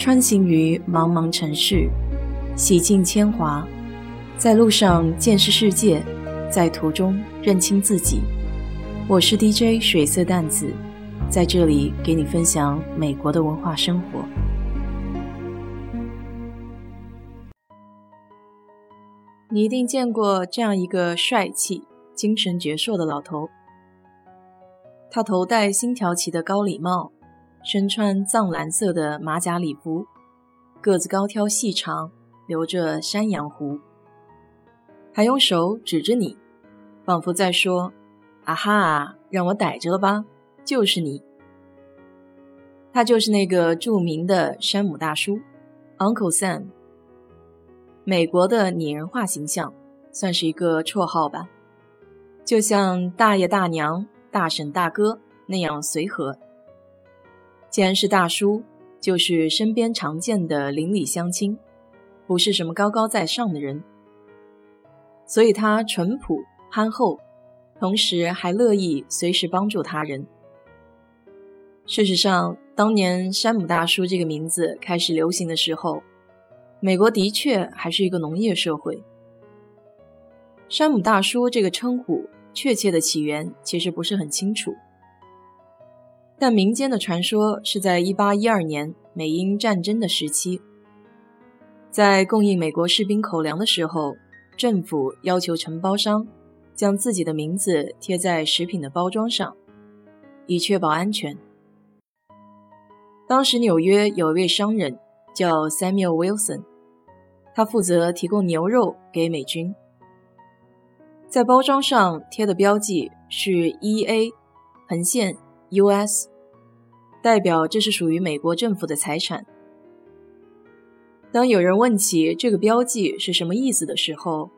穿行于茫茫城市，洗尽铅华，在路上见识世界，在途中认清自己。我是 DJ 水色淡子，在这里给你分享美国的文化生活。你一定见过这样一个帅气、精神矍铄的老头。他头戴星条旗的高礼帽，身穿藏蓝色的马甲礼服，个子高挑细长，留着山羊胡，还用手指着你，仿佛在说：“啊哈，让我逮着了吧，就是你。”他就是那个著名的山姆大叔，Uncle Sam。美国的拟人化形象，算是一个绰号吧，就像大爷大娘。大婶大哥那样随和。既然是大叔，就是身边常见的邻里乡亲，不是什么高高在上的人。所以他淳朴憨厚，同时还乐意随时帮助他人。事实上，当年山姆大叔这个名字开始流行的时候，美国的确还是一个农业社会。山姆大叔这个称呼。确切的起源其实不是很清楚，但民间的传说是在1812年美英战争的时期，在供应美国士兵口粮的时候，政府要求承包商将自己的名字贴在食品的包装上，以确保安全。当时纽约有一位商人叫 Samuel Wilson，他负责提供牛肉给美军。在包装上贴的标记是 E.A. 横线 U.S.，代表这是属于美国政府的财产。当有人问起这个标记是什么意思的时候，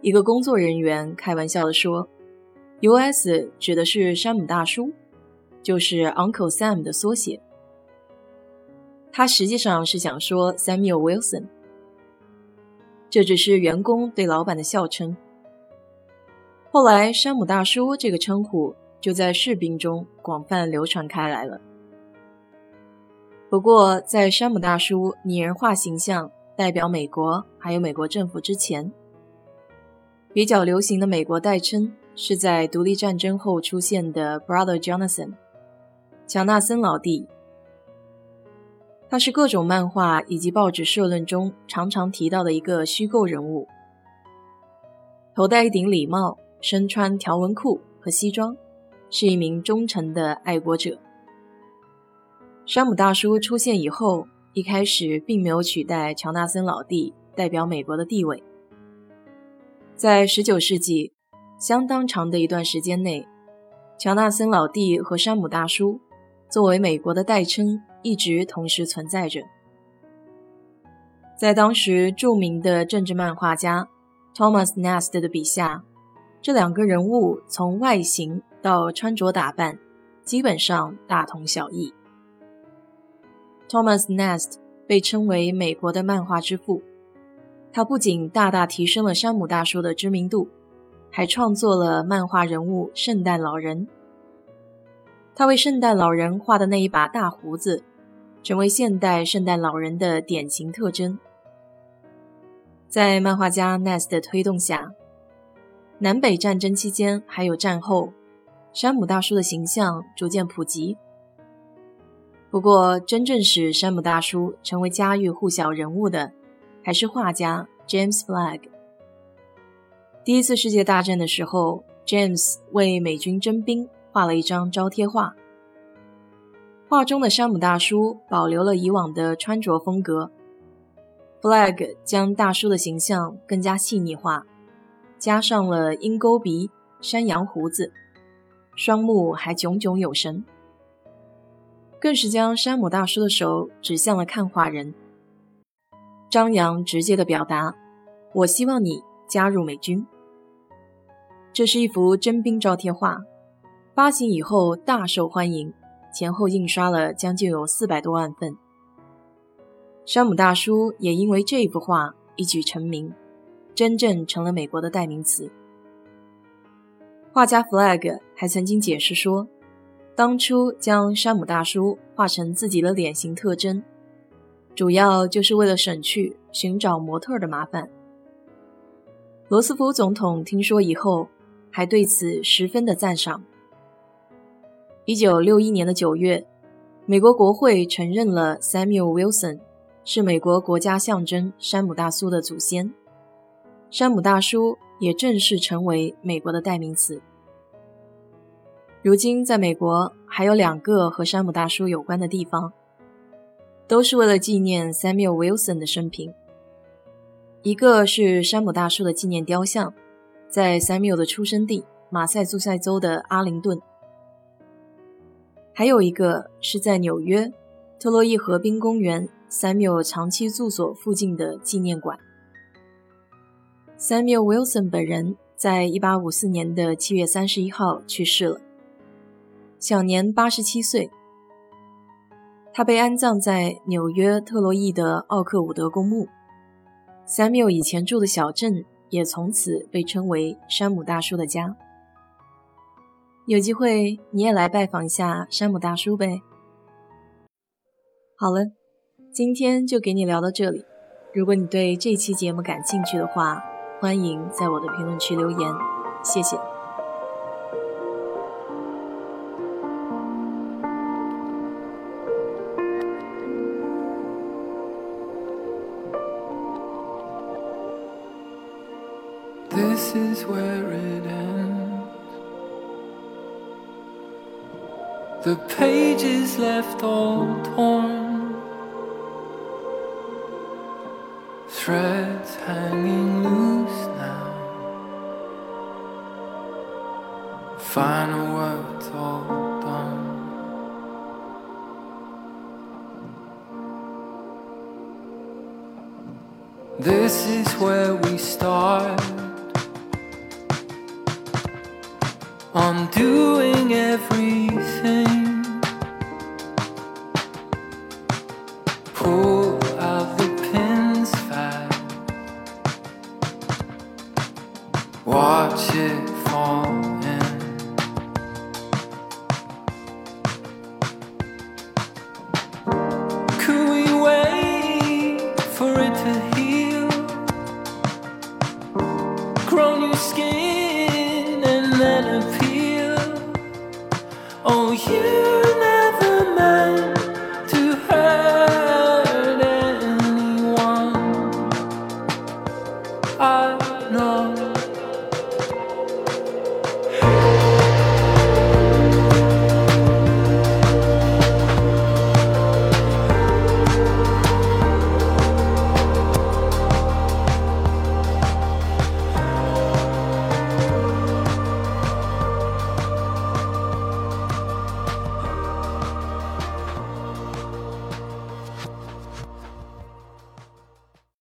一个工作人员开玩笑地说：“U.S. 指的是山姆大叔，就是 Uncle Sam 的缩写。”他实际上是想说 Samuel Wilson，这只是员工对老板的笑称。后来，山姆大叔这个称呼就在士兵中广泛流传开来了。不过，在山姆大叔拟人化形象代表美国还有美国政府之前，比较流行的美国代称是在独立战争后出现的 Brother Jonathan，乔纳森老弟。他是各种漫画以及报纸社论中常常提到的一个虚构人物，头戴一顶礼帽。身穿条纹裤和西装，是一名忠诚的爱国者。山姆大叔出现以后，一开始并没有取代乔纳森老弟代表美国的地位。在19世纪相当长的一段时间内，乔纳森老弟和山姆大叔作为美国的代称一直同时存在着。在当时著名的政治漫画家 Thomas Nast 的笔下。这两个人物从外形到穿着打扮，基本上大同小异。Thomas Nast 被称为美国的漫画之父，他不仅大大提升了山姆大叔的知名度，还创作了漫画人物圣诞老人。他为圣诞老人画的那一把大胡子，成为现代圣诞老人的典型特征。在漫画家 Nast 的推动下。南北战争期间，还有战后，山姆大叔的形象逐渐普及。不过，真正使山姆大叔成为家喻户晓人物的，还是画家 James Flag。第一次世界大战的时候，James 为美军征兵画了一张招贴画，画中的山姆大叔保留了以往的穿着风格，Flag 将大叔的形象更加细腻化。加上了鹰钩鼻、山羊胡子，双目还炯炯有神，更是将山姆大叔的手指向了看画人，张扬直接的表达：“我希望你加入美军。”这是一幅征兵招贴画，发行以后大受欢迎，前后印刷了将近有四百多万份。山姆大叔也因为这幅画一举成名。真正成了美国的代名词。画家 Flag 还曾经解释说，当初将山姆大叔画成自己的脸型特征，主要就是为了省去寻找模特的麻烦。罗斯福总统听说以后，还对此十分的赞赏。一九六一年的九月，美国国会承认了 Samuel Wilson 是美国国家象征山姆大叔的祖先，山姆大叔也正式成为美国的代名词。如今，在美国还有两个和山姆大叔有关的地方，都是为了纪念 Samuel Wilson 的生平。一个是山姆大叔的纪念雕像，在 Samuel 的出生地马赛诸塞州的阿灵顿；还有一个是在纽约特洛伊河滨公园 Samuel 长期住所附近的纪念馆。Samuel Wilson 本人在1854年的7月31号去世了。享年八十七岁，他被安葬在纽约特洛伊的奥克伍德公墓。Samuel 以前住的小镇也从此被称为山姆大叔的家。有机会你也来拜访一下山姆大叔呗。好了，今天就给你聊到这里。如果你对这期节目感兴趣的话，欢迎在我的评论区留言，谢谢。This is where it ends. The pages left all torn, threads hanging This is where we start. I'm doing